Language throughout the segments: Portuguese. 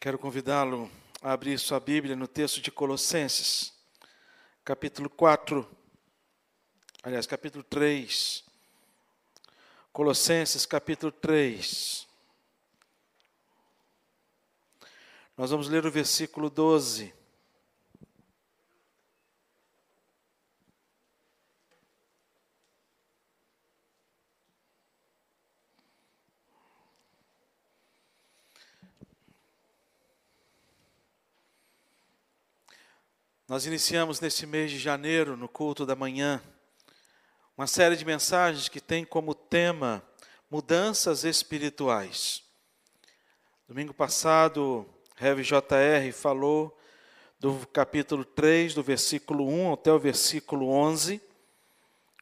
Quero convidá-lo a abrir sua Bíblia no texto de Colossenses, capítulo 4, aliás, capítulo 3. Colossenses, capítulo 3. Nós vamos ler o versículo 12. Nós iniciamos nesse mês de janeiro, no culto da manhã, uma série de mensagens que tem como tema mudanças espirituais. Domingo passado, Rev JR falou do capítulo 3, do versículo 1 até o versículo 11,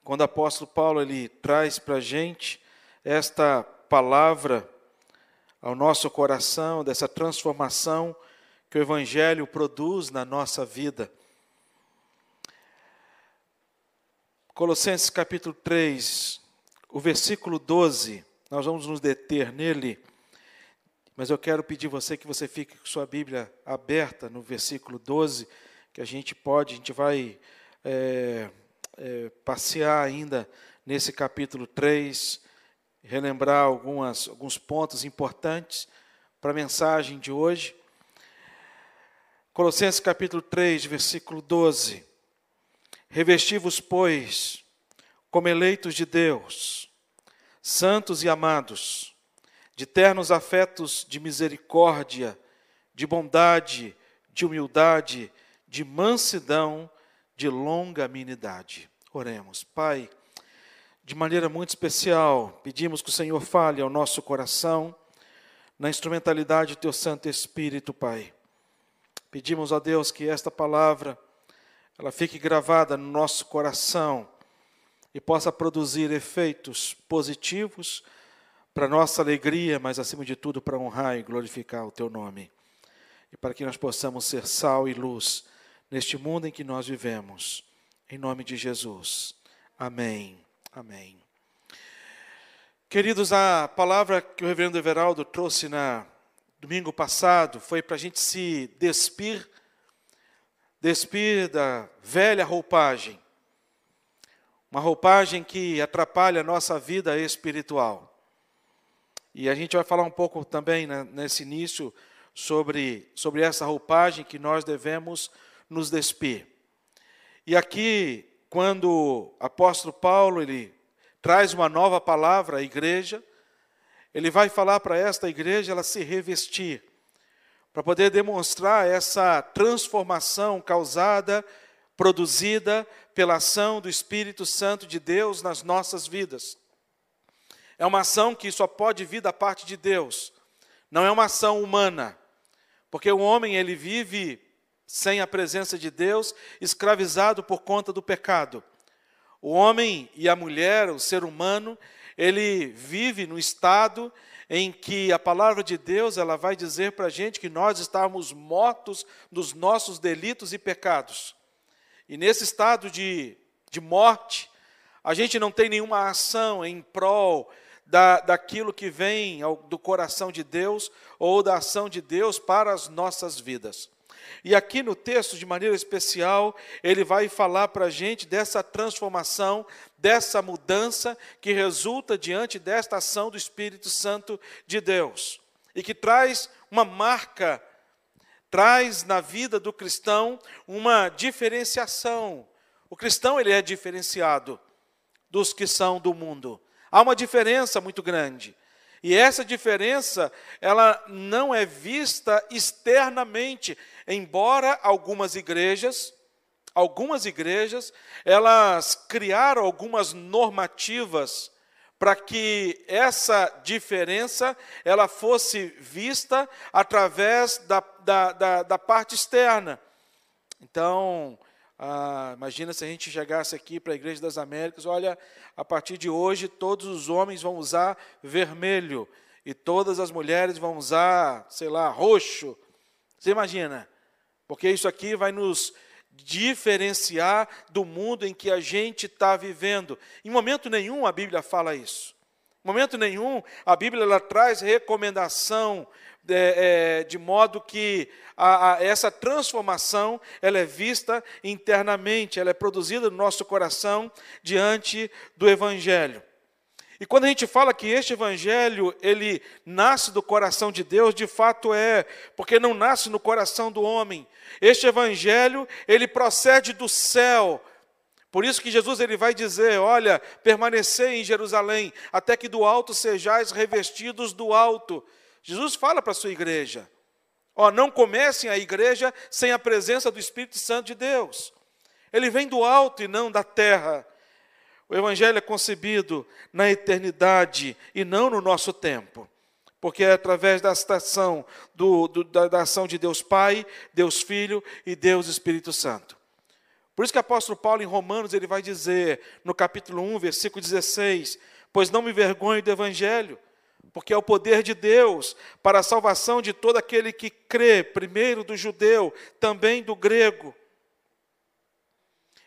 quando o apóstolo Paulo ele traz para a gente esta palavra ao nosso coração, dessa transformação que o Evangelho produz na nossa vida. Colossenses capítulo 3, o versículo 12, nós vamos nos deter nele, mas eu quero pedir você que você fique com sua Bíblia aberta no versículo 12, que a gente pode, a gente vai é, é, passear ainda nesse capítulo 3, relembrar algumas, alguns pontos importantes para a mensagem de hoje. Colossenses capítulo 3, versículo 12. Revesti-vos, pois, como eleitos de Deus, santos e amados, de ternos afetos de misericórdia, de bondade, de humildade, de mansidão, de longanimidade. Oremos. Pai, de maneira muito especial, pedimos que o Senhor fale ao nosso coração, na instrumentalidade do Teu Santo Espírito, Pai Pedimos a Deus que esta palavra ela fique gravada no nosso coração e possa produzir efeitos positivos para nossa alegria, mas acima de tudo para honrar e glorificar o teu nome. E para que nós possamos ser sal e luz neste mundo em que nós vivemos. Em nome de Jesus. Amém. Amém. Queridos, a palavra que o reverendo Everaldo trouxe na domingo passado foi para a gente se despir, despir da velha roupagem, uma roupagem que atrapalha a nossa vida espiritual. E a gente vai falar um pouco também né, nesse início sobre, sobre essa roupagem que nós devemos nos despir. E aqui, quando o apóstolo Paulo ele traz uma nova palavra à igreja, ele vai falar para esta igreja ela se revestir, para poder demonstrar essa transformação causada, produzida pela ação do Espírito Santo de Deus nas nossas vidas. É uma ação que só pode vir da parte de Deus, não é uma ação humana, porque o homem ele vive sem a presença de Deus, escravizado por conta do pecado. O homem e a mulher, o ser humano, ele vive no estado em que a palavra de Deus ela vai dizer para a gente que nós estávamos mortos dos nossos delitos e pecados. E nesse estado de, de morte, a gente não tem nenhuma ação em prol da, daquilo que vem ao, do coração de Deus ou da ação de Deus para as nossas vidas. E aqui no texto, de maneira especial, ele vai falar para a gente dessa transformação, dessa mudança que resulta diante desta ação do Espírito Santo de Deus. E que traz uma marca, traz na vida do cristão uma diferenciação. O cristão ele é diferenciado dos que são do mundo. Há uma diferença muito grande. E essa diferença, ela não é vista externamente, embora algumas igrejas, algumas igrejas, elas criaram algumas normativas para que essa diferença ela fosse vista através da, da, da, da parte externa. Então, ah, imagina se a gente chegasse aqui para a Igreja das Américas, olha, a partir de hoje todos os homens vão usar vermelho e todas as mulheres vão usar, sei lá, roxo. Você imagina? Porque isso aqui vai nos diferenciar do mundo em que a gente está vivendo. Em momento nenhum a Bíblia fala isso. Momento nenhum a Bíblia ela traz recomendação é, é, de modo que a, a, essa transformação ela é vista internamente, ela é produzida no nosso coração diante do Evangelho. E quando a gente fala que este evangelho, ele nasce do coração de Deus, de fato é, porque não nasce no coração do homem. Este evangelho, ele procede do céu. Por isso que Jesus ele vai dizer, olha, permanecei em Jerusalém, até que do alto sejais revestidos do alto. Jesus fala para a sua igreja: ó, não comecem a igreja sem a presença do Espírito Santo de Deus. Ele vem do alto e não da terra. O Evangelho é concebido na eternidade e não no nosso tempo, porque é através da ação, do, do, da, da ação de Deus Pai, Deus Filho e Deus Espírito Santo. Por isso que o apóstolo Paulo em Romanos ele vai dizer no capítulo 1, versículo 16: Pois não me vergonho do Evangelho, porque é o poder de Deus para a salvação de todo aquele que crê, primeiro do judeu, também do grego.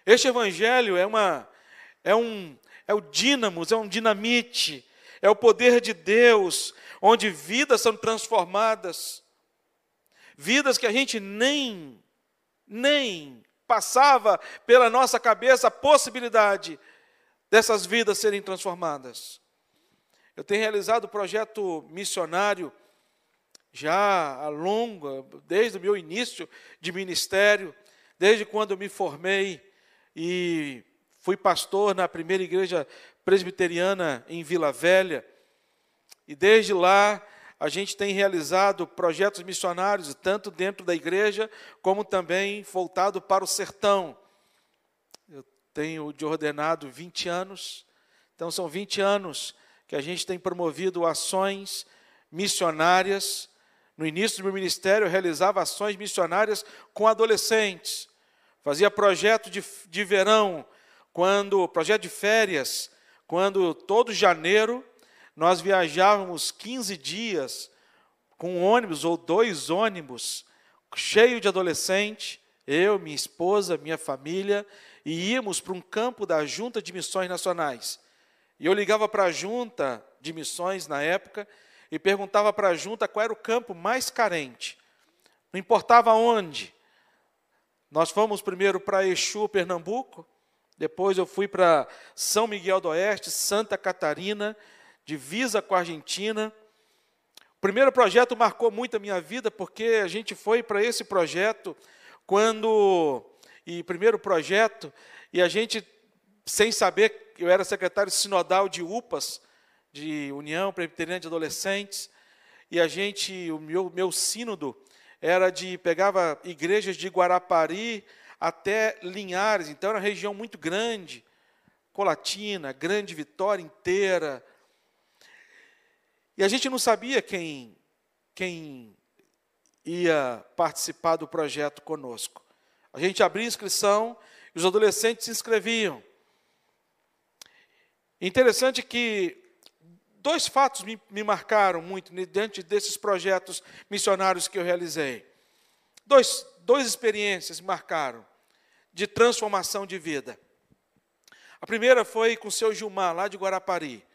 Este evangelho é uma é um é o dínamos, é um dinamite, é o poder de Deus, onde vidas são transformadas. Vidas que a gente nem nem passava pela nossa cabeça a possibilidade dessas vidas serem transformadas. Eu tenho realizado o projeto missionário já a longa, desde o meu início de ministério, desde quando eu me formei e fui pastor na primeira igreja presbiteriana em Vila Velha. E desde lá a gente tem realizado projetos missionários, tanto dentro da igreja, como também voltado para o sertão. Eu tenho de ordenado 20 anos, então são 20 anos que a gente tem promovido ações missionárias. No início do meu ministério, eu realizava ações missionárias com adolescentes. Fazia projeto de, de verão, quando projeto de férias, quando todo janeiro nós viajávamos 15 dias com um ônibus ou dois ônibus cheio de adolescente, eu, minha esposa, minha família, e íamos para um campo da Junta de Missões Nacionais. E eu ligava para a junta de missões na época e perguntava para a junta qual era o campo mais carente. Não importava onde. Nós fomos primeiro para Exu, Pernambuco, depois eu fui para São Miguel do Oeste, Santa Catarina, divisa com a Argentina. O primeiro projeto marcou muito a minha vida, porque a gente foi para esse projeto quando. E primeiro projeto, e a gente, sem saber eu era secretário sinodal de UPAS, de União Presbiteriana de Adolescentes, e a gente, o meu, meu sínodo era de, pegava igrejas de Guarapari até Linhares, então era uma região muito grande, Colatina, Grande Vitória inteira. E a gente não sabia quem, quem ia participar do projeto conosco. A gente abria inscrição e os adolescentes se inscreviam. Interessante que dois fatos me, me marcaram muito diante desses projetos missionários que eu realizei. Dois, duas experiências me marcaram de transformação de vida. A primeira foi com o seu Gilmar, lá de Guarapari,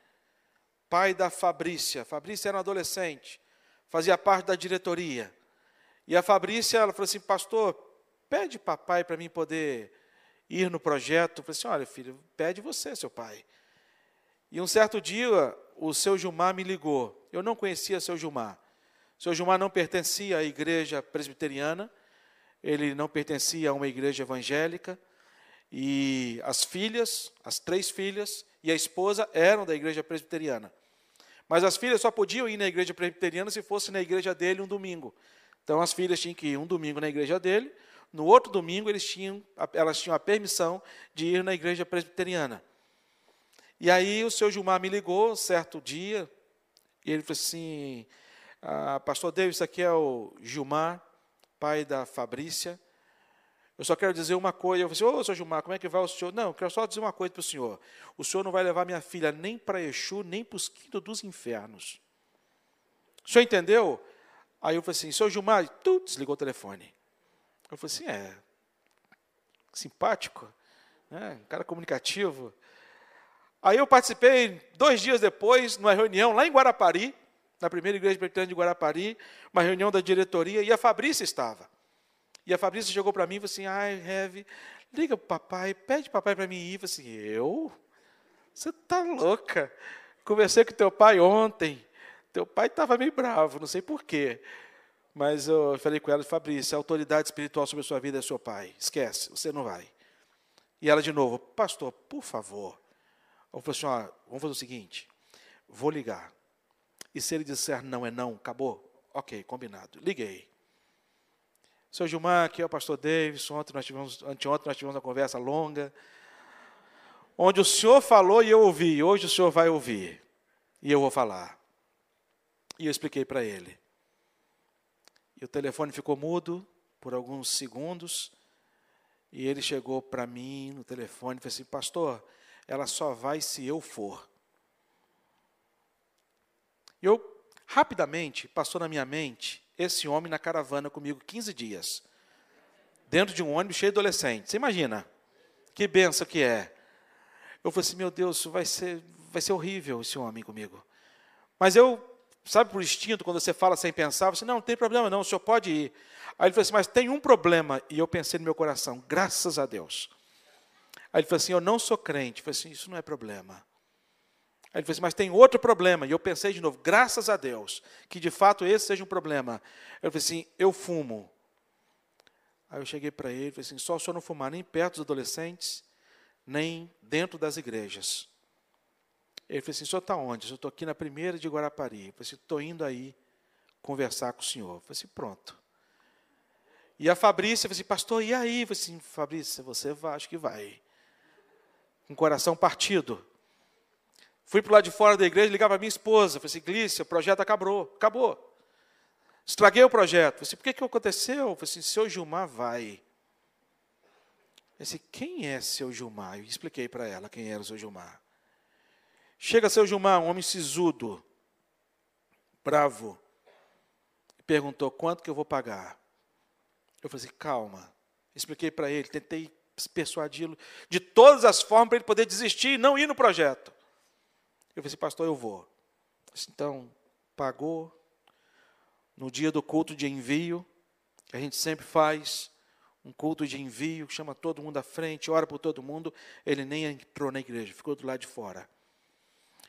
pai da Fabrícia. Fabrícia era um adolescente, fazia parte da diretoria. E a Fabrícia, ela falou assim, pastor, pede papai para mim poder ir no projeto. Eu falei assim, olha filho, pede você, seu pai. E um certo dia, o seu Gilmar me ligou. Eu não conhecia seu Gilmar. Seu Gilmar não pertencia à igreja presbiteriana, ele não pertencia a uma igreja evangélica. E as filhas, as três filhas e a esposa eram da igreja presbiteriana. Mas as filhas só podiam ir na igreja presbiteriana se fosse na igreja dele um domingo. Então as filhas tinham que ir um domingo na igreja dele, no outro domingo eles tinham, elas tinham a permissão de ir na igreja presbiteriana. E aí o seu Gilmar me ligou certo dia, e ele falou assim, ah, pastor David, isso aqui é o Gilmar, pai da Fabrícia. Eu só quero dizer uma coisa. Eu falei assim, ô, seu Gilmar, como é que vai o senhor? Não, eu quero só dizer uma coisa para o senhor. O senhor não vai levar minha filha nem para Exu, nem para os quintos dos infernos. O senhor entendeu? Aí eu falei assim, seu Gilmar, tu desligou o telefone. Eu falei assim, é, simpático, né? um cara comunicativo. Aí eu participei, dois dias depois, numa reunião lá em Guarapari, na primeira igreja presbiteriana de Guarapari, uma reunião da diretoria, e a Fabrícia estava. E a Fabrícia chegou para mim e falou assim, ai, Heavy, liga para o papai, pede papai para mim ir. Eu assim, eu? Você está louca? Conversei com teu pai ontem. Teu pai estava meio bravo, não sei porquê. Mas eu falei com ela, Fabrícia, a autoridade espiritual sobre a sua vida é seu pai. Esquece, você não vai. E ela de novo, pastor, por favor. Eu falei assim, ó, vamos fazer o seguinte, vou ligar. E se ele disser não é não, acabou? Ok, combinado. Liguei. Seu Gilmar, aqui é o pastor Davis. Ontem nós tivemos, anteontem nós tivemos uma conversa longa onde o Senhor falou e eu ouvi, hoje o Senhor vai ouvir, e eu vou falar. E eu expliquei para ele. E o telefone ficou mudo por alguns segundos, e ele chegou para mim no telefone e falou assim: Pastor, ela só vai se eu for. Eu, rapidamente, passou na minha mente esse homem na caravana comigo 15 dias, dentro de um ônibus cheio de adolescentes. Você imagina? Que benção que é. Eu falei assim, meu Deus, vai ser, vai ser horrível esse homem comigo. Mas eu, sabe por instinto, quando você fala sem pensar, você, não, não tem problema não, o senhor pode ir. Aí ele falou assim, mas tem um problema. E eu pensei no meu coração, graças a Deus. Aí ele falou assim, eu não sou crente. Eu falei assim, isso não é problema. Aí ele falou assim, mas tem outro problema. E eu pensei de novo, graças a Deus, que de fato esse seja um problema. Eu falei assim, eu fumo. Aí eu cheguei para ele e falei assim, só o senhor não fumar nem perto dos adolescentes nem dentro das igrejas. Ele falou assim: o senhor está onde? Eu estou aqui na primeira de Guarapari. Eu falei assim: estou indo aí conversar com o senhor. Eu falei assim: pronto. E a Fabrícia falou assim: pastor, e aí? Eu falei assim: Fabrícia, você vai, acho que vai. Com o coração partido. Fui para o lado de fora da igreja, ligava para minha esposa. Falei assim: Glícia, o projeto acabou. Acabou. Estraguei o projeto. Falei assim: por que, que aconteceu? Eu falei assim: seu Gilmar vai. Eu disse, quem é seu Gilmar? Eu expliquei para ela quem era o seu Gilmar. Chega seu Gilmar, um homem sisudo, bravo, perguntou, quanto que eu vou pagar? Eu falei assim, calma. Expliquei para ele, tentei persuadi-lo de todas as formas para ele poder desistir e não ir no projeto. Eu falei assim, pastor, eu vou. Então, pagou. No dia do culto de envio, que a gente sempre faz, um culto de envio, chama todo mundo à frente, ora por todo mundo. Ele nem entrou na igreja, ficou do lado de fora.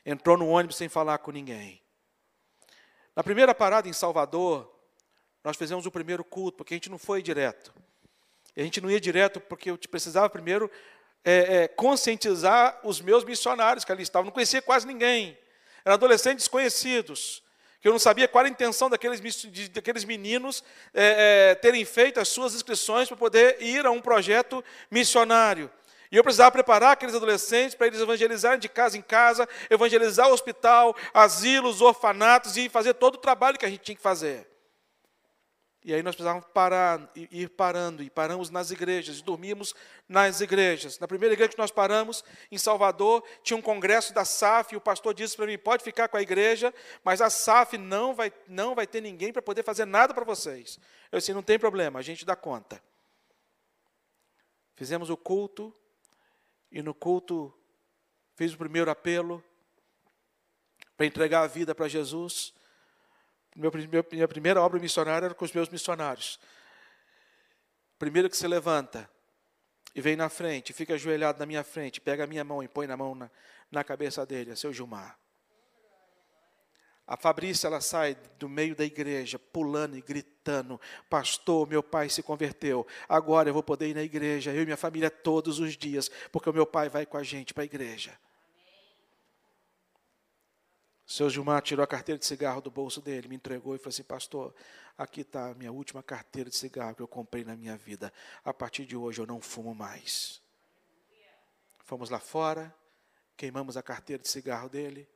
Entrou no ônibus sem falar com ninguém. Na primeira parada em Salvador, nós fizemos o primeiro culto, porque a gente não foi direto. A gente não ia direto porque eu precisava primeiro é, é, conscientizar os meus missionários que ali estavam. Não conhecia quase ninguém. Eram adolescentes desconhecidos que eu não sabia qual a intenção daqueles, daqueles meninos é, é, terem feito as suas inscrições para poder ir a um projeto missionário. E eu precisava preparar aqueles adolescentes para eles evangelizarem de casa em casa, evangelizar o hospital, asilos, orfanatos e fazer todo o trabalho que a gente tinha que fazer. E aí nós precisávamos parar, ir parando, e paramos nas igrejas, e dormimos nas igrejas. Na primeira igreja que nós paramos, em Salvador, tinha um congresso da SAF, e o pastor disse para mim, pode ficar com a igreja, mas a SAF não vai, não vai ter ninguém para poder fazer nada para vocês. Eu disse, não tem problema, a gente dá conta. Fizemos o culto, e no culto fiz o primeiro apelo para entregar a vida para Jesus. Meu, minha primeira obra missionária era com os meus missionários. Primeiro que se levanta e vem na frente, fica ajoelhado na minha frente, pega a minha mão e põe na mão na, na cabeça dele, é seu Gilmar. A Fabrícia, ela sai do meio da igreja, pulando e gritando: Pastor, meu pai se converteu. Agora eu vou poder ir na igreja, eu e minha família todos os dias, porque o meu pai vai com a gente para a igreja. O seu Gilmar tirou a carteira de cigarro do bolso dele, me entregou e falou assim: Pastor, aqui está a minha última carteira de cigarro que eu comprei na minha vida. A partir de hoje eu não fumo mais. Fomos lá fora, queimamos a carteira de cigarro dele,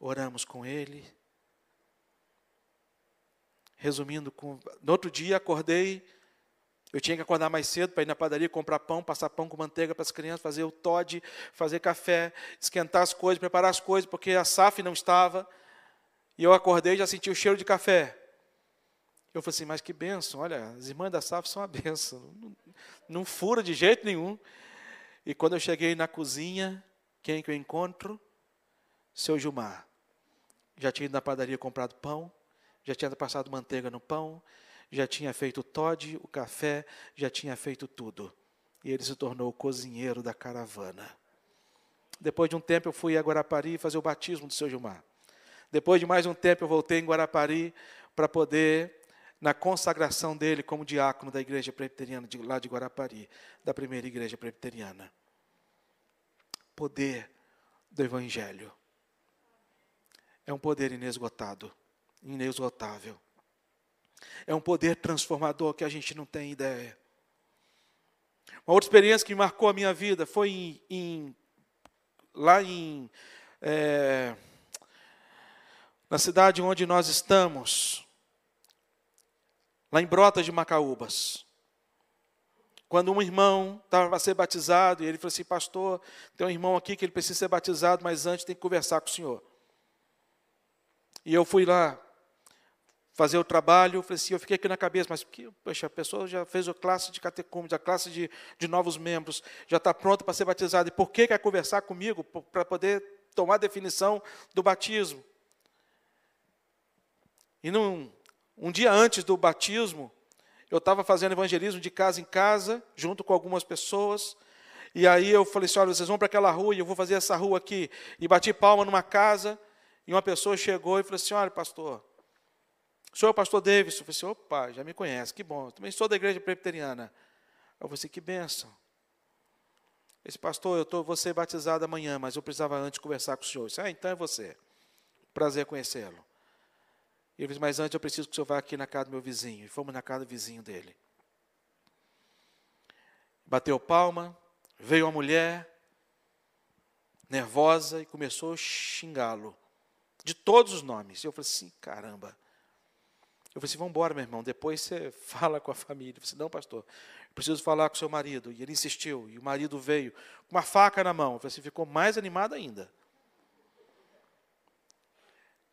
oramos com ele. Resumindo, com... no outro dia acordei eu tinha que acordar mais cedo para ir na padaria comprar pão, passar pão com manteiga para as crianças, fazer o Todd, fazer café, esquentar as coisas, preparar as coisas, porque a SAF não estava. E eu acordei e já senti o cheiro de café. Eu falei assim, mas que benção, olha, as irmãs da SAF são uma benção. Não, não fura de jeito nenhum. E quando eu cheguei na cozinha, Quem que eu encontro? Seu Gilmar. Já tinha ido na padaria comprado pão, já tinha passado manteiga no pão, já tinha feito o Todd, o café, já tinha feito tudo. E ele se tornou o cozinheiro da caravana. Depois de um tempo eu fui a Guarapari fazer o batismo do seu Gilmar. Depois de mais um tempo eu voltei em Guarapari para poder, na consagração dele como diácono da igreja presbiteriana de, lá de Guarapari, da primeira igreja presbiteriana. Poder do Evangelho. É um poder inesgotado, inesgotável. É um poder transformador que a gente não tem ideia. Uma outra experiência que marcou a minha vida foi em, em lá em é, na cidade onde nós estamos, lá em Brotas de Macaúbas. Quando um irmão estava para ser batizado, e ele falou assim: Pastor, tem um irmão aqui que ele precisa ser batizado, mas antes tem que conversar com o senhor. E eu fui lá fazer o trabalho, eu falei assim, eu fiquei aqui na cabeça, mas que, poxa, a pessoa já fez a classe de catecúmenos, a classe de, de novos membros, já está pronta para ser batizada, e por que quer conversar comigo para poder tomar a definição do batismo? E num, um dia antes do batismo, eu estava fazendo evangelismo de casa em casa, junto com algumas pessoas, e aí eu falei assim, olha, vocês vão para aquela rua, e eu vou fazer essa rua aqui, e bati palma numa casa, e uma pessoa chegou e falou assim, olha, pastor, o senhor é o pastor Davis? Eu falei assim, opa, já me conhece, que bom. Eu também sou da igreja presbiteriana. Eu falei assim, que bênção. Esse pastor, eu tô, vou ser batizado amanhã, mas eu precisava antes conversar com o senhor. Eu disse, ah, então é você. Prazer conhecê-lo. Ele disse, mas antes eu preciso que o senhor vá aqui na casa do meu vizinho. E fomos na casa do vizinho dele. Bateu palma, veio uma mulher, nervosa, e começou a xingá-lo. De todos os nomes. E eu falei assim, caramba. Eu falei assim, vamos embora, meu irmão, depois você fala com a família. Eu falei assim, não, pastor, preciso falar com o seu marido. E ele insistiu, e o marido veio com uma faca na mão. Eu falei assim, ficou mais animado ainda.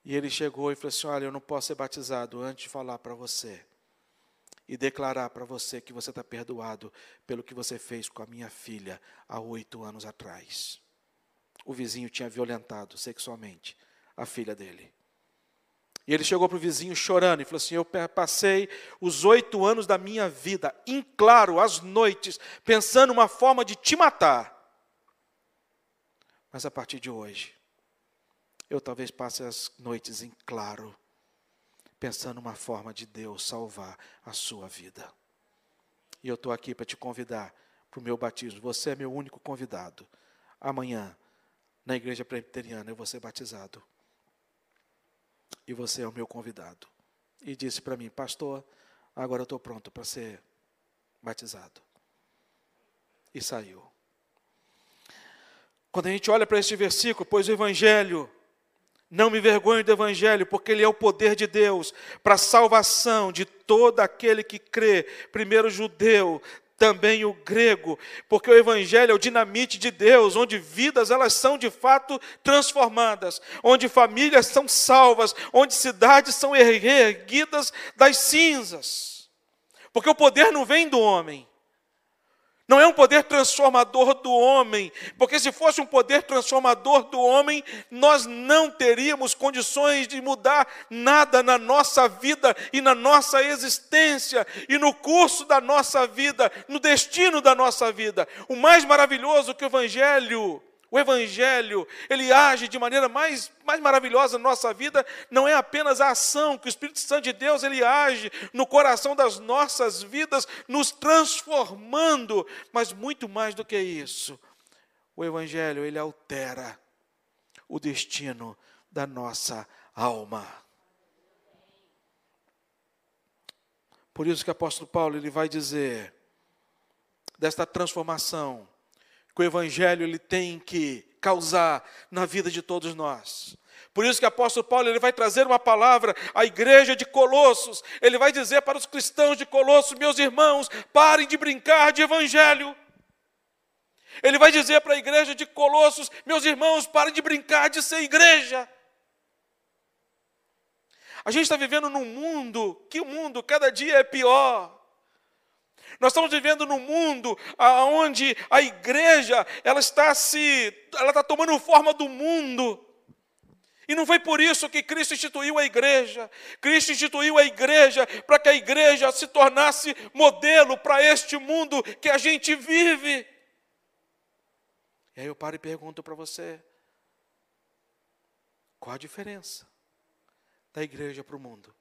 E ele chegou e falou assim, olha, eu não posso ser batizado antes de falar para você. E declarar para você que você está perdoado pelo que você fez com a minha filha há oito anos atrás. O vizinho tinha violentado sexualmente a filha dele. E ele chegou para o vizinho chorando e falou assim: Eu passei os oito anos da minha vida em claro, às noites, pensando uma forma de te matar. Mas a partir de hoje, eu talvez passe as noites em claro, pensando uma forma de Deus salvar a sua vida. E eu estou aqui para te convidar para o meu batismo. Você é meu único convidado. Amanhã, na igreja presbiteriana, eu vou ser batizado e você é o meu convidado. E disse para mim, pastor, agora eu estou pronto para ser batizado. E saiu. Quando a gente olha para este versículo, pois o Evangelho, não me vergonho do Evangelho, porque ele é o poder de Deus para a salvação de todo aquele que crê, primeiro judeu, também o grego, porque o evangelho é o dinamite de Deus, onde vidas elas são de fato transformadas, onde famílias são salvas, onde cidades são erguidas das cinzas. Porque o poder não vem do homem, não é um poder transformador do homem, porque se fosse um poder transformador do homem, nós não teríamos condições de mudar nada na nossa vida e na nossa existência e no curso da nossa vida, no destino da nossa vida. O mais maravilhoso que o Evangelho o Evangelho, ele age de maneira mais, mais maravilhosa na nossa vida, não é apenas a ação que o Espírito Santo de Deus, ele age no coração das nossas vidas, nos transformando, mas muito mais do que isso. O Evangelho, ele altera o destino da nossa alma. Por isso que o apóstolo Paulo ele vai dizer desta transformação o evangelho ele tem que causar na vida de todos nós. Por isso que o apóstolo Paulo ele vai trazer uma palavra à igreja de Colossos. Ele vai dizer para os cristãos de Colossos, meus irmãos, parem de brincar de evangelho. Ele vai dizer para a igreja de Colossos, meus irmãos, parem de brincar de ser igreja. A gente está vivendo num mundo que o mundo cada dia é pior. Nós estamos vivendo num mundo onde a igreja ela está se, ela está tomando forma do mundo. E não foi por isso que Cristo instituiu a igreja. Cristo instituiu a igreja para que a igreja se tornasse modelo para este mundo que a gente vive. E aí eu paro e pergunto para você: qual a diferença da igreja para o mundo?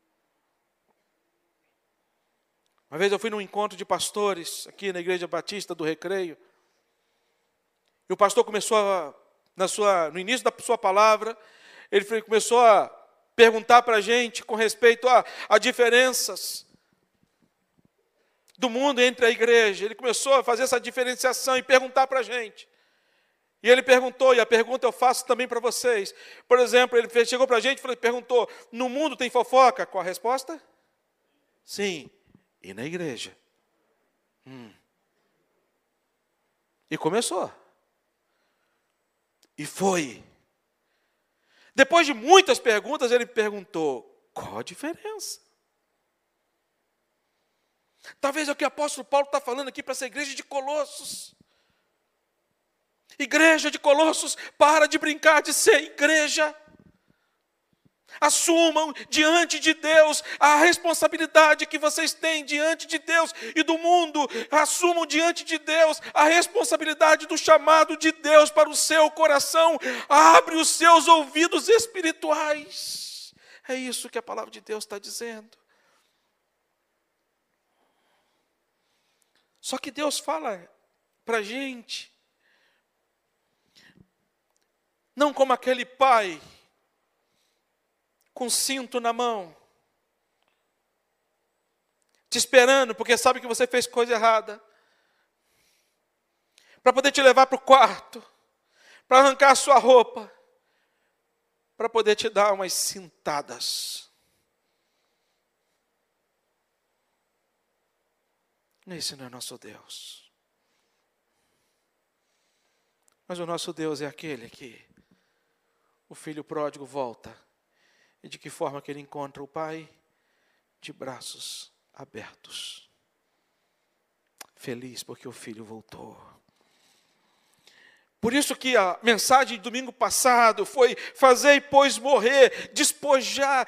Uma vez eu fui num encontro de pastores aqui na Igreja Batista do Recreio. E o pastor começou a, na sua, no início da sua palavra, ele começou a perguntar para a gente com respeito a, a diferenças do mundo entre a igreja. Ele começou a fazer essa diferenciação e perguntar para a gente. E ele perguntou, e a pergunta eu faço também para vocês. Por exemplo, ele chegou para a gente e perguntou: no mundo tem fofoca? Qual a resposta? Sim. E na igreja? Hum. E começou. E foi. Depois de muitas perguntas, ele perguntou: qual a diferença? Talvez é o que o apóstolo Paulo está falando aqui para essa igreja de Colossos. Igreja de Colossos, para de brincar de ser igreja. Assumam diante de Deus a responsabilidade que vocês têm diante de Deus e do mundo. Assumam diante de Deus a responsabilidade do chamado de Deus para o seu coração. Abre os seus ouvidos espirituais. É isso que a palavra de Deus está dizendo. Só que Deus fala para a gente, não como aquele pai com cinto na mão, te esperando porque sabe que você fez coisa errada, para poder te levar para o quarto, para arrancar a sua roupa, para poder te dar umas cintadas. Esse não é nosso Deus. Mas o nosso Deus é aquele que o filho pródigo volta e de que forma que ele encontra o pai? De braços abertos. Feliz porque o filho voltou. Por isso que a mensagem de domingo passado foi fazer pois morrer, despojar,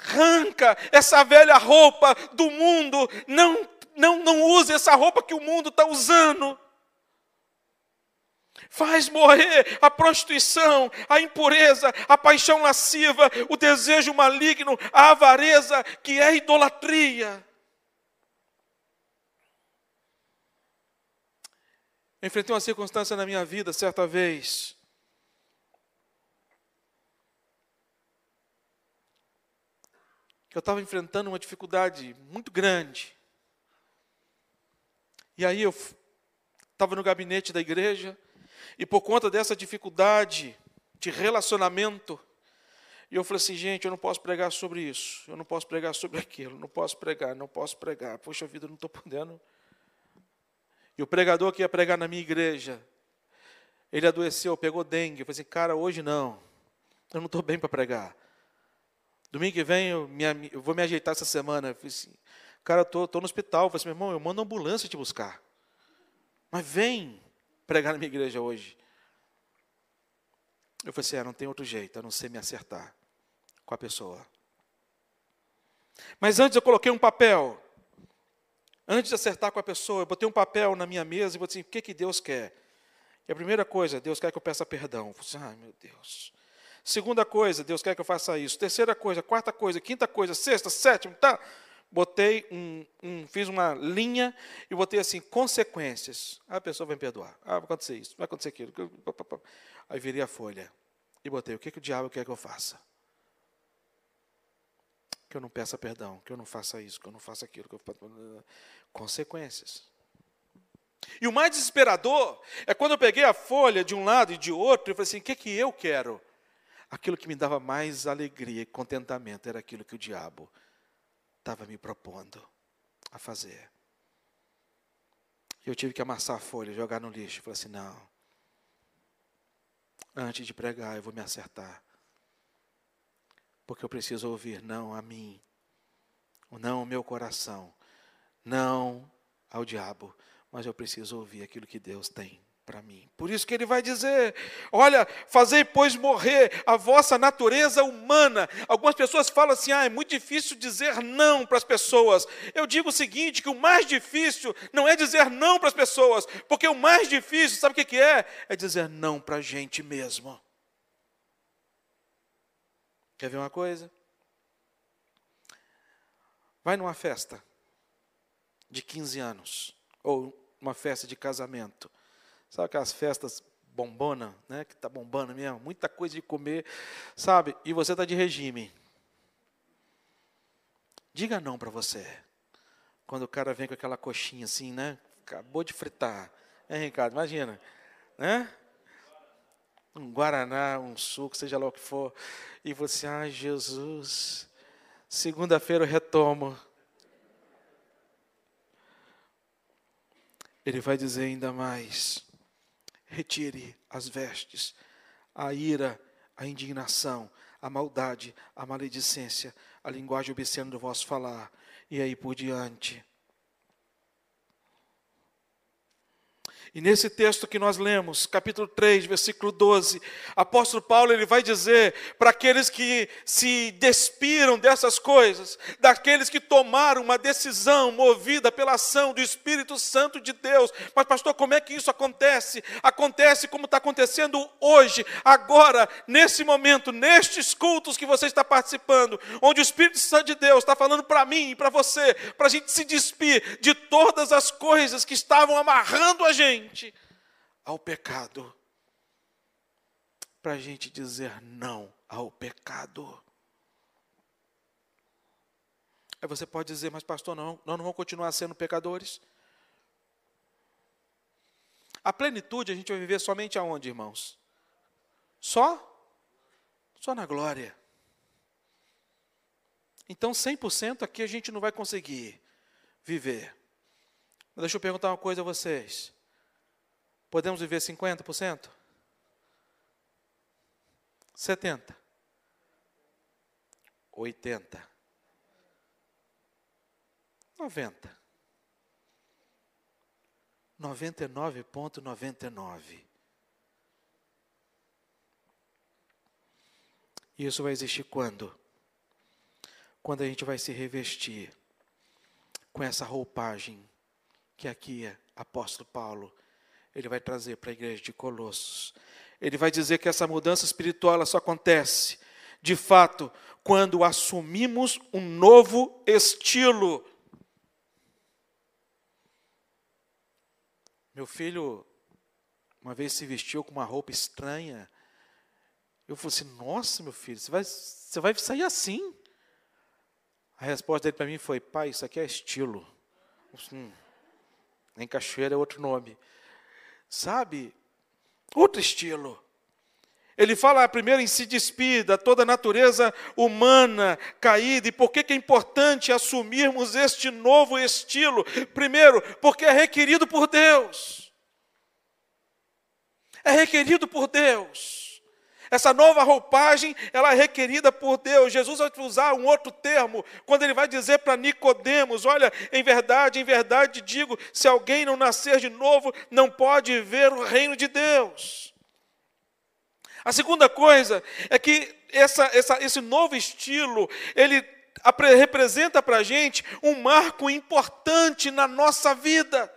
arranca essa velha roupa do mundo, não, não, não use essa roupa que o mundo está usando. Faz morrer a prostituição, a impureza, a paixão lasciva, o desejo maligno, a avareza, que é idolatria. Eu enfrentei uma circunstância na minha vida certa vez. Que eu estava enfrentando uma dificuldade muito grande. E aí eu estava no gabinete da igreja, e por conta dessa dificuldade de relacionamento, e eu falei assim, gente, eu não posso pregar sobre isso, eu não posso pregar sobre aquilo, não posso pregar, não posso pregar. Poxa vida, eu não estou podendo. E o pregador que ia pregar na minha igreja, ele adoeceu, pegou dengue. Eu falei assim, cara, hoje não, eu não estou bem para pregar. Domingo que vem eu, me, eu, vou me ajeitar essa semana. Eu falei assim, cara, eu estou no hospital. Eu falei assim, meu irmão, eu mando uma ambulância te buscar. Mas vem pregar na minha igreja hoje. Eu falei assim: é, não tem outro jeito, a não ser me acertar com a pessoa. Mas antes eu coloquei um papel. Antes de acertar com a pessoa, eu botei um papel na minha mesa e falei assim: o que, que Deus quer? E a primeira coisa, Deus quer que eu peça perdão. Eu falei assim, ai meu Deus. Segunda coisa, Deus quer que eu faça isso. Terceira coisa, quarta coisa, quinta coisa, sexta, sétima, tá? Botei um, um, fiz uma linha e botei assim, consequências. Ah, a pessoa vai me perdoar. Ah, vai acontecer isso, vai acontecer aquilo. Aí virei a folha e botei, o que, que o diabo quer que eu faça? Que eu não peça perdão, que eu não faça isso, que eu não faça aquilo. Que eu... Consequências. E o mais desesperador é quando eu peguei a folha de um lado e de outro e falei assim, o que, que eu quero? Aquilo que me dava mais alegria e contentamento era aquilo que o diabo estava me propondo a fazer. Eu tive que amassar a folha, jogar no lixo. Falei assim: não. Antes de pregar, eu vou me acertar. Porque eu preciso ouvir não a mim, não o meu coração, não ao diabo, mas eu preciso ouvir aquilo que Deus tem para mim. Por isso que ele vai dizer: Olha, fazei, pois, morrer a vossa natureza humana. Algumas pessoas falam assim: Ah, é muito difícil dizer não para as pessoas. Eu digo o seguinte: que o mais difícil não é dizer não para as pessoas, porque o mais difícil, sabe o que é? É dizer não para a gente mesmo. Quer ver uma coisa? Vai numa festa de 15 anos, ou uma festa de casamento. Sabe aquelas festas bombona, né? Que tá bombando mesmo, muita coisa de comer, sabe? E você está de regime. Diga não para você. Quando o cara vem com aquela coxinha assim, né? Acabou de fritar. É, Ricardo, imagina, né? Um guaraná, um suco, seja lá o que for. E você, ai, Jesus, segunda-feira eu retomo. Ele vai dizer ainda mais retire as vestes, a ira, a indignação, a maldade, a maledicência, a linguagem obscena do vosso falar, e aí por diante. E nesse texto que nós lemos, capítulo 3, versículo 12, apóstolo Paulo ele vai dizer para aqueles que se despiram dessas coisas, daqueles que tomaram uma decisão movida pela ação do Espírito Santo de Deus. Mas pastor, como é que isso acontece? Acontece como está acontecendo hoje, agora, nesse momento, nestes cultos que você está participando, onde o Espírito Santo de Deus está falando para mim e para você, para a gente se despir de todas as coisas que estavam amarrando a gente ao pecado, para a gente dizer não ao pecado. Aí você pode dizer, mas pastor, não, nós não vamos continuar sendo pecadores? A plenitude a gente vai viver somente aonde, irmãos? Só? Só na glória. Então, 100% aqui a gente não vai conseguir viver. Mas deixa eu perguntar uma coisa a vocês. Podemos viver 50%? 70%? 80%? 90%? 99,99%. Isso vai existir quando? Quando a gente vai se revestir com essa roupagem que aqui é apóstolo Paulo ele vai trazer para a igreja de Colossos. Ele vai dizer que essa mudança espiritual só acontece, de fato, quando assumimos um novo estilo. Meu filho, uma vez se vestiu com uma roupa estranha. Eu falei assim: Nossa, meu filho, você vai, você vai sair assim? A resposta dele para mim foi: Pai, isso aqui é estilo. Hum, em Cachoeira é outro nome sabe? Outro estilo. Ele fala primeiro em se despir da toda a natureza humana caída. E por que, que é importante assumirmos este novo estilo? Primeiro, porque é requerido por Deus. É requerido por Deus. Essa nova roupagem, ela é requerida por Deus. Jesus vai usar um outro termo quando ele vai dizer para Nicodemos: "Olha, em verdade, em verdade digo, se alguém não nascer de novo, não pode ver o reino de Deus." A segunda coisa é que essa, essa, esse novo estilo, ele representa para a gente um marco importante na nossa vida.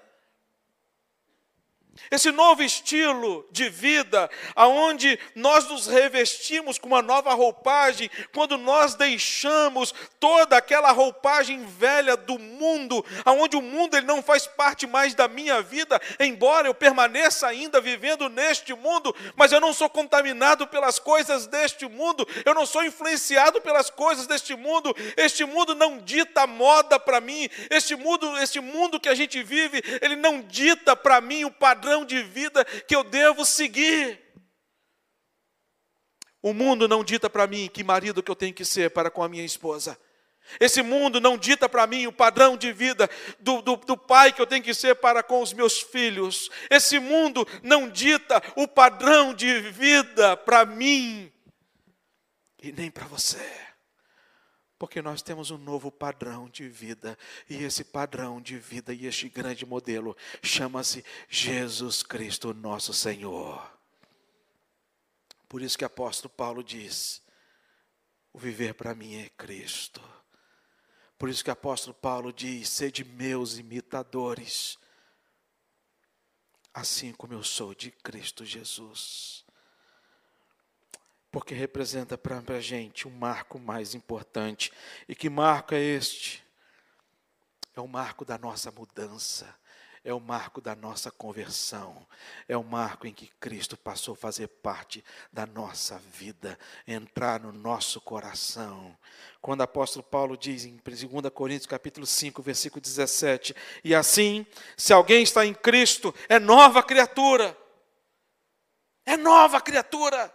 Esse novo estilo de vida, aonde nós nos revestimos com uma nova roupagem, quando nós deixamos toda aquela roupagem velha do mundo, aonde o mundo ele não faz parte mais da minha vida, embora eu permaneça ainda vivendo neste mundo, mas eu não sou contaminado pelas coisas deste mundo, eu não sou influenciado pelas coisas deste mundo. Este mundo não dita moda para mim, este mundo, este mundo que a gente vive, ele não dita para mim o padrão padrão de vida que eu devo seguir. O mundo não dita para mim que marido que eu tenho que ser para com a minha esposa. Esse mundo não dita para mim o padrão de vida do, do, do, pai que eu tenho que ser para com os meus filhos. Esse mundo não dita o padrão de vida para mim e nem para você. Porque nós temos um novo padrão de vida, e esse padrão de vida e este grande modelo chama-se Jesus Cristo, nosso Senhor. Por isso que o apóstolo Paulo diz: o viver para mim é Cristo. Por isso que o apóstolo Paulo diz: sede meus imitadores, assim como eu sou de Cristo Jesus. Porque representa para a gente um marco mais importante. E que marco é este? É o marco da nossa mudança é o marco da nossa conversão, é o marco em que Cristo passou a fazer parte da nossa vida, entrar no nosso coração. Quando o apóstolo Paulo diz em 2 Coríntios capítulo 5, versículo 17, e assim, se alguém está em Cristo, é nova criatura. É nova criatura.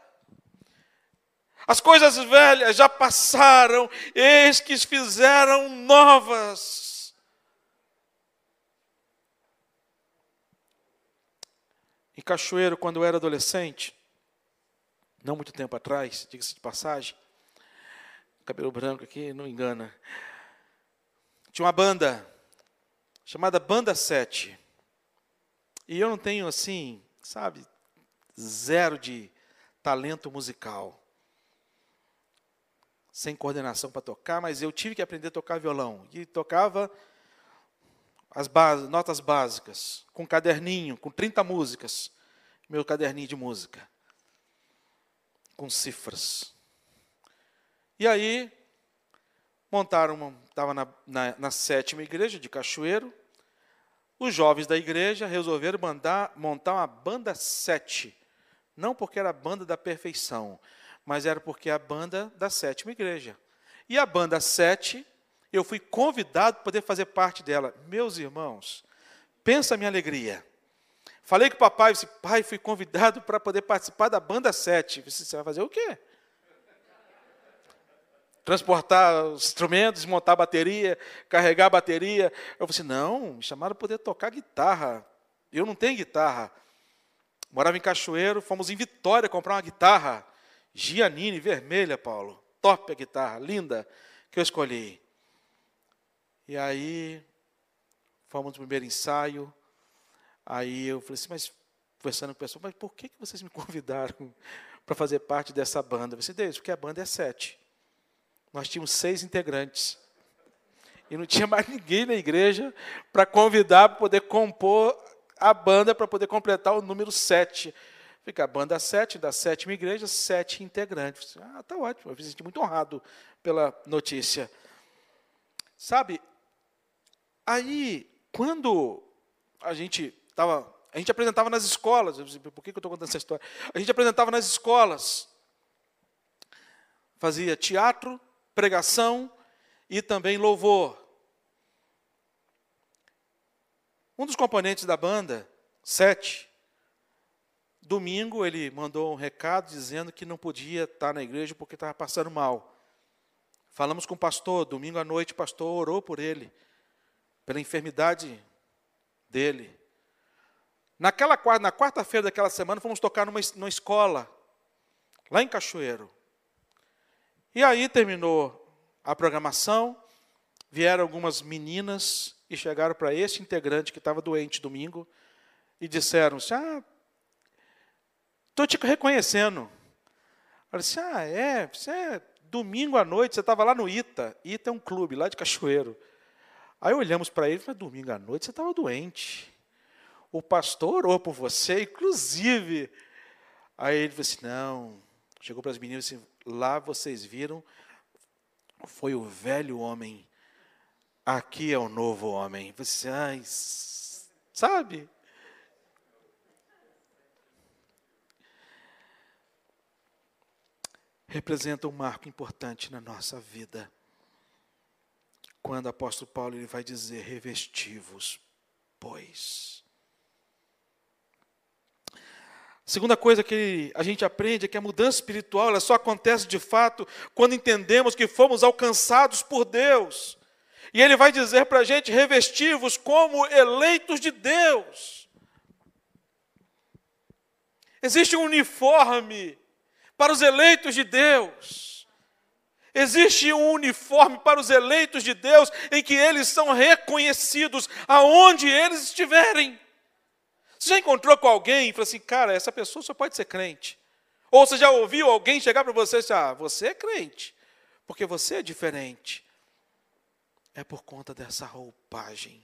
As coisas velhas já passaram, eis que fizeram novas. Em Cachoeiro, quando eu era adolescente, não muito tempo atrás, diga-se de passagem, cabelo branco aqui, não engana. Tinha uma banda chamada Banda 7. E eu não tenho assim, sabe, zero de talento musical. Sem coordenação para tocar, mas eu tive que aprender a tocar violão. E tocava as base, notas básicas, com caderninho, com 30 músicas, meu caderninho de música, com cifras. E aí, montaram, estava na, na, na, sétima igreja de Cachoeiro, os jovens da igreja resolveram mandar, montar uma banda sete, não porque era a banda da perfeição, mas era porque a banda da sétima igreja. E a banda sete eu fui convidado para poder fazer parte dela. Meus irmãos, pensa a minha alegria. Falei com o papai, disse, pai, fui convidado para poder participar da banda 7. Você vai fazer o quê? Transportar os instrumentos, montar a bateria, carregar a bateria. Eu falei, não, me chamaram para poder tocar guitarra. Eu não tenho guitarra. Morava em Cachoeiro, fomos em Vitória comprar uma guitarra. Giannini, vermelha, Paulo. Top a guitarra, linda, que eu escolhi. E aí, fomos no primeiro ensaio. Aí eu falei assim, mas conversando com o pessoal, mas por que, que vocês me convidaram para fazer parte dessa banda? Eu disse, Deus, porque a banda é sete. Nós tínhamos seis integrantes. E não tinha mais ninguém na igreja para convidar para poder compor a banda para poder completar o número sete. Fica a banda sete, da sétima igreja, sete integrantes. Ah, tá ótimo. Eu me senti muito honrado pela notícia. Sabe, Aí, quando a gente estava. A gente apresentava nas escolas. Por que eu estou contando essa história? A gente apresentava nas escolas. Fazia teatro, pregação e também louvor. Um dos componentes da banda, Sete, domingo ele mandou um recado dizendo que não podia estar na igreja porque estava passando mal. Falamos com o pastor, domingo à noite o pastor orou por ele pela enfermidade dele. Naquela na quarta-feira daquela semana, fomos tocar numa, numa escola, lá em Cachoeiro. E aí terminou a programação, vieram algumas meninas e chegaram para esse integrante que estava doente domingo e disseram assim, ah, estou te reconhecendo. Eu disse, ah, é, você é domingo à noite, você estava lá no ITA. ITA é um clube lá de Cachoeiro. Aí olhamos para ele e domingo à noite você estava doente. O pastor orou por você, inclusive. Aí ele falou assim, não. Chegou para as meninas e disse, lá vocês viram, foi o velho homem. Aqui é o novo homem. Você, ai, sabe? Representa um marco importante na nossa vida quando o apóstolo Paulo ele vai dizer: revestivos, pois. Segunda coisa que a gente aprende é que a mudança espiritual ela só acontece de fato quando entendemos que fomos alcançados por Deus. E ele vai dizer para a gente: revestivos como eleitos de Deus. Existe um uniforme para os eleitos de Deus. Existe um uniforme para os eleitos de Deus em que eles são reconhecidos aonde eles estiverem. Você já encontrou com alguém e falou assim, cara, essa pessoa só pode ser crente? Ou você já ouviu alguém chegar para você e dizer, ah, você é crente, porque você é diferente. É por conta dessa roupagem.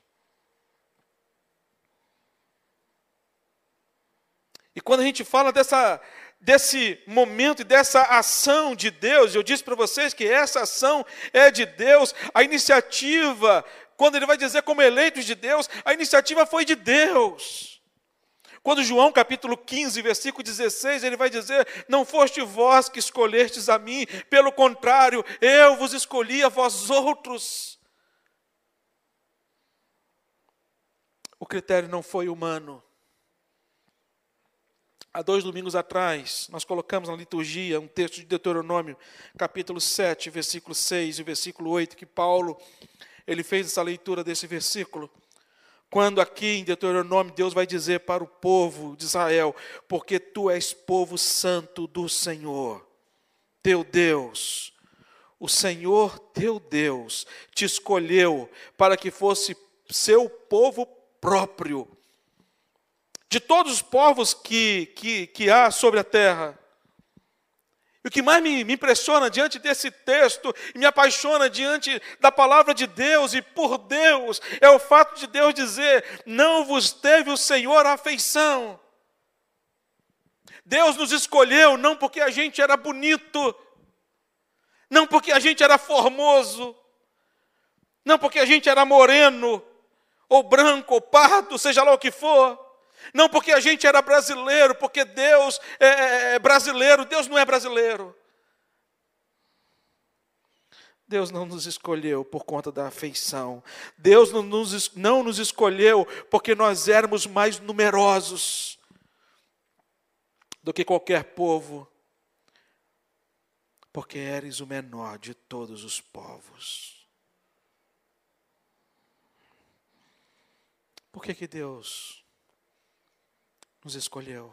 E quando a gente fala dessa, desse momento e dessa ação de Deus, eu disse para vocês que essa ação é de Deus, a iniciativa, quando ele vai dizer como eleitos de Deus, a iniciativa foi de Deus. Quando João capítulo 15, versículo 16, ele vai dizer: Não foste vós que escolhestes a mim, pelo contrário, eu vos escolhi a vós outros. O critério não foi humano, Há dois domingos atrás, nós colocamos na liturgia um texto de Deuteronômio, capítulo 7, versículo 6 e versículo 8, que Paulo, ele fez essa leitura desse versículo. Quando aqui em Deuteronômio Deus vai dizer para o povo de Israel: Porque tu és povo santo do Senhor, teu Deus. O Senhor teu Deus te escolheu para que fosse seu povo próprio de todos os povos que, que, que há sobre a terra. E o que mais me, me impressiona diante desse texto, me apaixona diante da palavra de Deus e por Deus, é o fato de Deus dizer: Não vos teve o Senhor afeição. Deus nos escolheu não porque a gente era bonito, não porque a gente era formoso, não porque a gente era moreno, ou branco, ou pardo, seja lá o que for. Não porque a gente era brasileiro, porque Deus é, é, é brasileiro, Deus não é brasileiro. Deus não nos escolheu por conta da afeição. Deus não nos, não nos escolheu porque nós éramos mais numerosos do que qualquer povo, porque eres o menor de todos os povos. Por que, que Deus nos escolheu.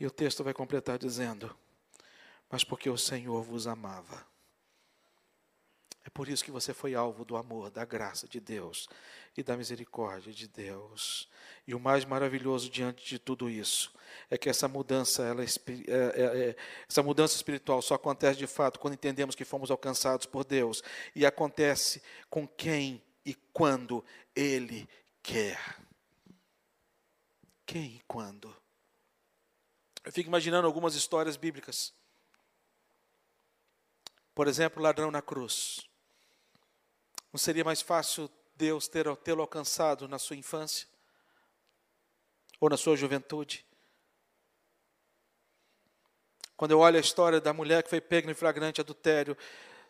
E o texto vai completar dizendo: Mas porque o Senhor vos amava. É por isso que você foi alvo do amor, da graça de Deus e da misericórdia de Deus. E o mais maravilhoso diante de tudo isso é que essa mudança, ela, é, é, é, essa mudança espiritual só acontece de fato quando entendemos que fomos alcançados por Deus e acontece com quem e quando Ele quer. Quem e quando? Eu fico imaginando algumas histórias bíblicas. Por exemplo, o ladrão na cruz. Não seria mais fácil Deus tê-lo alcançado na sua infância? Ou na sua juventude? Quando eu olho a história da mulher que foi pega em flagrante adultério,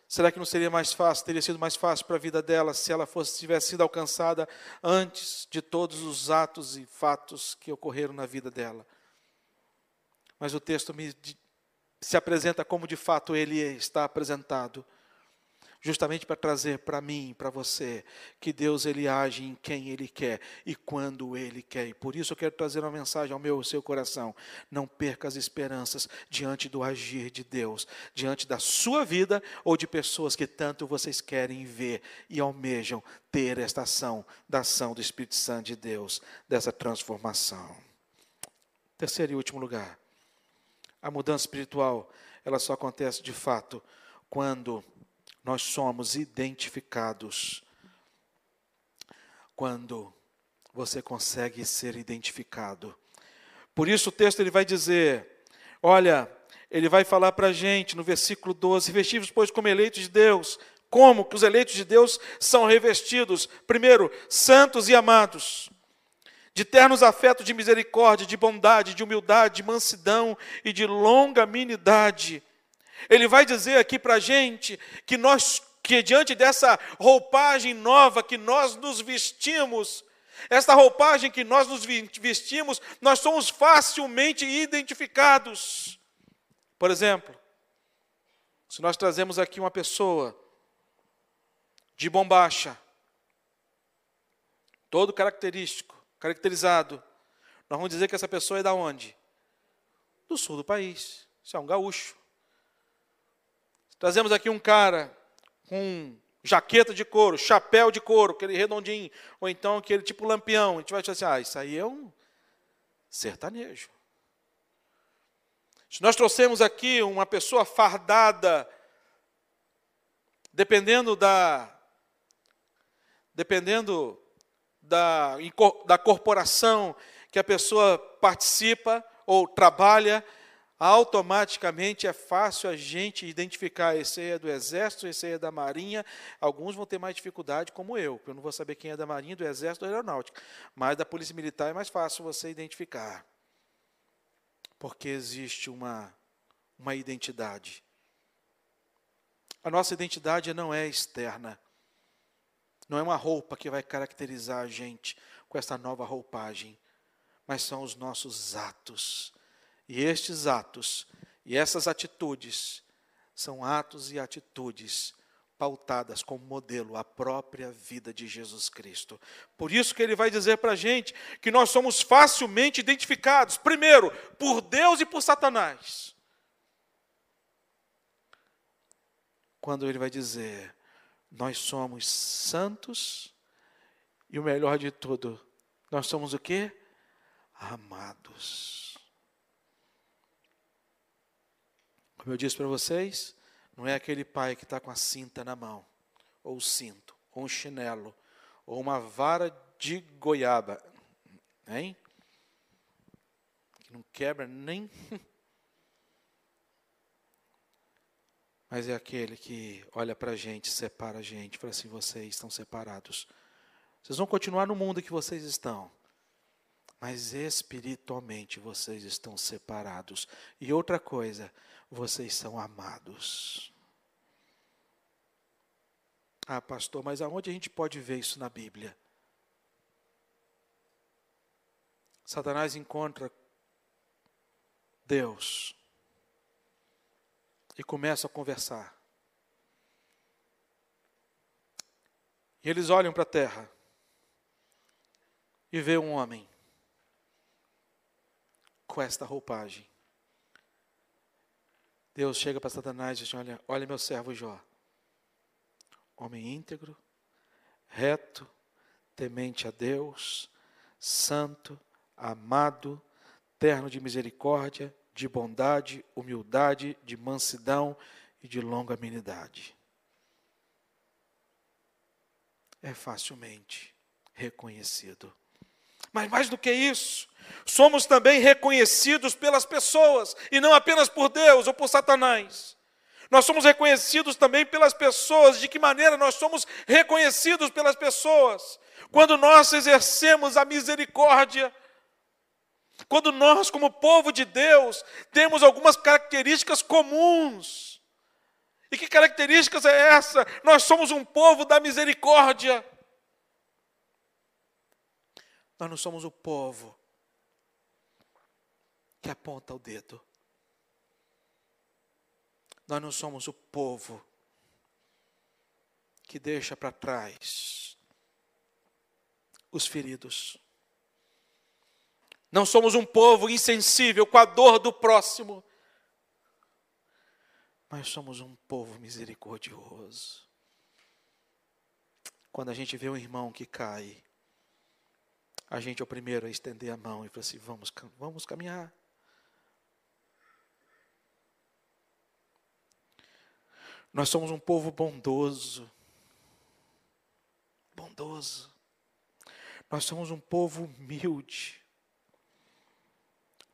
Será que não seria mais fácil, teria sido mais fácil para a vida dela se ela fosse, tivesse sido alcançada antes de todos os atos e fatos que ocorreram na vida dela? Mas o texto me, se apresenta como de fato ele está apresentado justamente para trazer para mim, para você, que Deus ele age em quem ele quer e quando ele quer. E por isso eu quero trazer uma mensagem ao meu ao seu coração. Não perca as esperanças diante do agir de Deus, diante da sua vida ou de pessoas que tanto vocês querem ver e almejam ter esta ação, da ação do Espírito Santo de Deus, dessa transformação. Terceiro e último lugar. A mudança espiritual, ela só acontece de fato quando nós somos identificados. Quando você consegue ser identificado. Por isso o texto ele vai dizer, olha, ele vai falar para a gente no versículo 12, revestivos, pois, como eleitos de Deus. Como que os eleitos de Deus são revestidos? Primeiro, santos e amados, de ternos afetos de misericórdia, de bondade, de humildade, de mansidão e de longanimidade ele vai dizer aqui para a gente que nós, que diante dessa roupagem nova que nós nos vestimos, esta roupagem que nós nos vestimos, nós somos facilmente identificados. Por exemplo, se nós trazemos aqui uma pessoa de bombacha, todo característico, caracterizado, nós vamos dizer que essa pessoa é da onde? Do sul do país. Isso é um gaúcho. Trazemos aqui um cara com jaqueta de couro, chapéu de couro, aquele redondinho, ou então aquele tipo lampião, a gente vai dizer assim, ah, isso aí é um sertanejo. Se nós trouxemos aqui uma pessoa fardada, dependendo da dependendo da, da corporação que a pessoa participa ou trabalha, automaticamente é fácil a gente identificar esse aí é do exército, esse aí é da marinha. Alguns vão ter mais dificuldade, como eu, porque eu não vou saber quem é da marinha, do exército da aeronáutica. Mas da polícia militar é mais fácil você identificar. Porque existe uma, uma identidade. A nossa identidade não é externa. Não é uma roupa que vai caracterizar a gente com essa nova roupagem, mas são os nossos atos e estes atos e essas atitudes são atos e atitudes pautadas como modelo a própria vida de Jesus Cristo. Por isso que ele vai dizer para a gente que nós somos facilmente identificados, primeiro, por Deus e por Satanás. Quando ele vai dizer, nós somos santos e o melhor de tudo, nós somos o quê? Amados. Como eu disse para vocês, não é aquele pai que está com a cinta na mão, ou o cinto, ou um chinelo, ou uma vara de goiaba, hein? Que não quebra nem. Mas é aquele que olha para a gente, separa a gente, fala assim: vocês estão separados. Vocês vão continuar no mundo que vocês estão, mas espiritualmente vocês estão separados. E outra coisa, vocês são amados. Ah, pastor, mas aonde a gente pode ver isso na Bíblia? Satanás encontra Deus e começa a conversar. E eles olham para a terra e vê um homem com esta roupagem. Deus chega para Satanás e diz: Olha, olha meu servo Jó, homem íntegro, reto, temente a Deus, santo, amado, terno de misericórdia, de bondade, humildade, de mansidão e de longanimidade. É facilmente reconhecido. Mas mais do que isso, somos também reconhecidos pelas pessoas, e não apenas por Deus ou por Satanás. Nós somos reconhecidos também pelas pessoas. De que maneira nós somos reconhecidos pelas pessoas? Quando nós exercemos a misericórdia, quando nós, como povo de Deus, temos algumas características comuns. E que características é essa? Nós somos um povo da misericórdia. Nós não somos o povo que aponta o dedo. Nós não somos o povo que deixa para trás os feridos. Não somos um povo insensível com a dor do próximo, mas somos um povo misericordioso. Quando a gente vê um irmão que cai, a gente é o primeiro a estender a mão e falar assim: vamos, vamos caminhar. Nós somos um povo bondoso. Bondoso. Nós somos um povo humilde.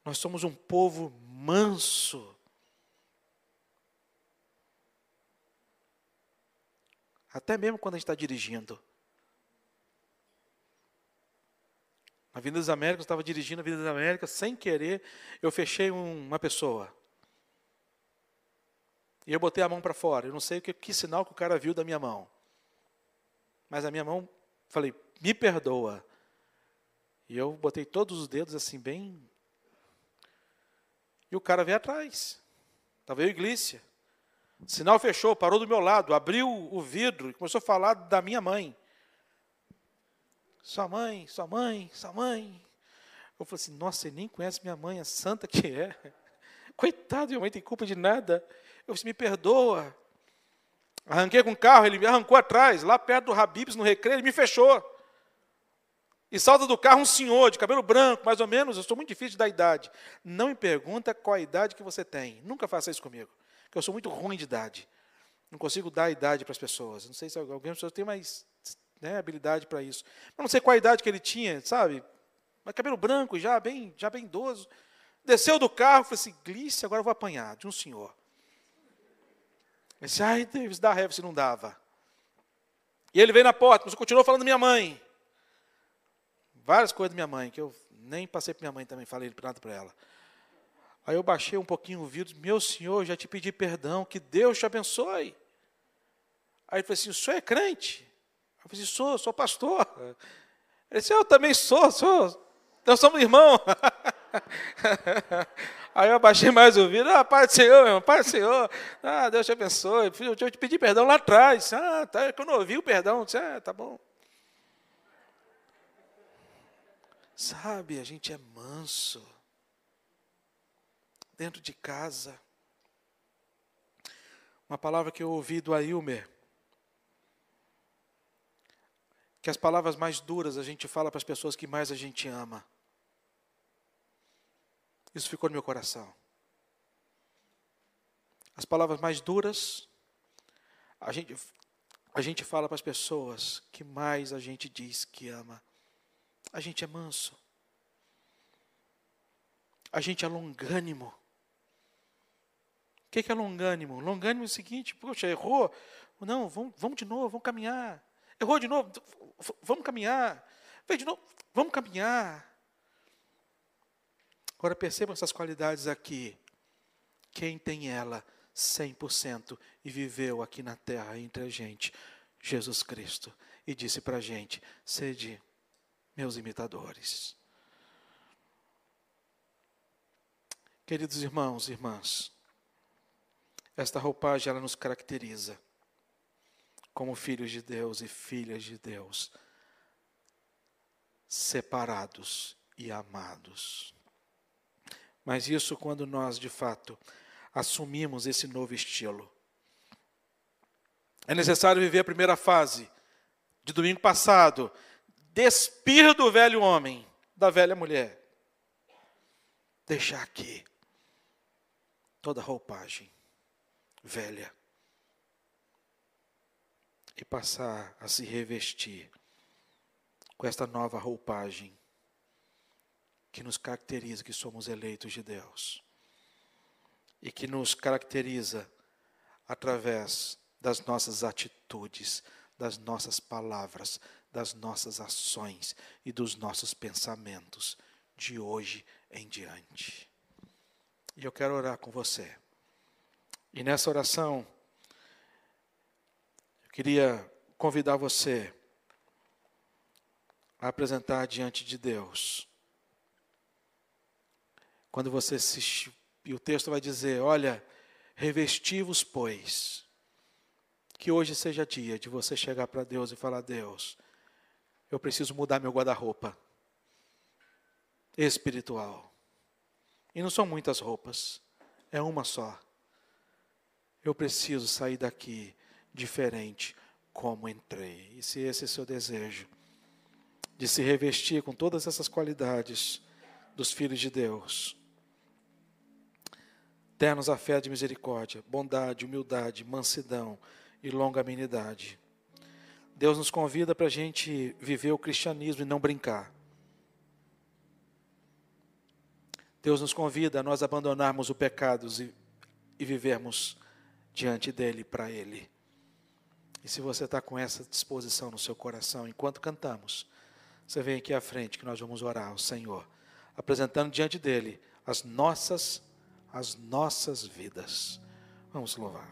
Nós somos um povo manso. Até mesmo quando a gente está dirigindo. Na Avenida das Américas, eu estava dirigindo a Avenida das Américas, sem querer, eu fechei um, uma pessoa. E eu botei a mão para fora. Eu não sei que, que sinal que o cara viu da minha mão. Mas a minha mão, falei, me perdoa. E eu botei todos os dedos assim, bem. E o cara veio atrás. Estava eu Glícia. O sinal fechou, parou do meu lado, abriu o vidro e começou a falar da minha mãe. Sua mãe, sua mãe, sua mãe. Eu falei assim, nossa, ele nem conhece minha mãe, a santa que é. Coitado, minha mãe tem culpa de nada. Eu disse, me perdoa. Arranquei com o carro, ele me arrancou atrás, lá perto do Habibs, no recreio, ele me fechou. E salta do carro um senhor de cabelo branco, mais ou menos, eu sou muito difícil dar idade. Não me pergunta qual a idade que você tem. Nunca faça isso comigo, porque eu sou muito ruim de idade. Não consigo dar idade para as pessoas. Não sei se alguém pessoas mais né, habilidade para isso. Mas não sei qual a idade que ele tinha, sabe? Mas cabelo branco, já bem, já bem idoso. Desceu do carro, falou assim, Glice, agora eu vou apanhar de um senhor. Ele disse, ai, Deus, dá raiva se não dava. E ele veio na porta, mas continuou falando minha mãe. Várias coisas da minha mãe, que eu nem passei para minha mãe também, falei nada para ela. Aí eu baixei um pouquinho o vidro, meu senhor, já te pedi perdão, que Deus te abençoe. Aí ele falou assim, o senhor é crente? Eu falei sou, sou pastor. Ele disse, eu também sou, sou. Nós somos irmãos. Aí eu abaixei mais o vidro, ah, Pai do Senhor, meu irmão, Pai do Senhor, ah, Deus te abençoe. Eu te pedi perdão lá atrás. Ah, tá, é que eu não ouvi o perdão. disse, ah, tá bom. Sabe, a gente é manso. Dentro de casa. Uma palavra que eu ouvi do Ailmer. Que as palavras mais duras a gente fala para as pessoas que mais a gente ama. Isso ficou no meu coração. As palavras mais duras, a gente, a gente fala para as pessoas que mais a gente diz que ama. A gente é manso. A gente é longânimo. O que é longânimo? Longânimo é o seguinte, poxa, errou. Não, vamos, vamos de novo, vamos caminhar. Errou de novo, vamos caminhar. Veio de novo, vamos caminhar. Agora percebam essas qualidades aqui. Quem tem ela 100% e viveu aqui na terra entre a gente? Jesus Cristo. E disse para a gente: sede meus imitadores. Queridos irmãos e irmãs, esta roupagem ela nos caracteriza como filhos de Deus e filhas de Deus, separados e amados. Mas isso quando nós, de fato, assumimos esse novo estilo. É necessário viver a primeira fase de domingo passado, despir do velho homem, da velha mulher. Deixar aqui toda roupagem velha e passar a se revestir com esta nova roupagem que nos caracteriza que somos eleitos de Deus e que nos caracteriza através das nossas atitudes, das nossas palavras, das nossas ações e dos nossos pensamentos de hoje em diante. E eu quero orar com você. E nessa oração, queria convidar você a apresentar diante de Deus. Quando você se. E o texto vai dizer: Olha, revesti-vos, pois. Que hoje seja dia de você chegar para Deus e falar: Deus, eu preciso mudar meu guarda-roupa espiritual. E não são muitas roupas, é uma só. Eu preciso sair daqui diferente como entrei. E se esse é seu desejo, de se revestir com todas essas qualidades dos filhos de Deus, ternos a fé de misericórdia, bondade, humildade, mansidão e longanimidade. Deus nos convida para a gente viver o cristianismo e não brincar. Deus nos convida a nós abandonarmos o pecado e, e vivermos diante dele para ele. E se você está com essa disposição no seu coração, enquanto cantamos, você vem aqui à frente que nós vamos orar ao Senhor, apresentando diante dele as nossas as nossas vidas. Vamos louvar.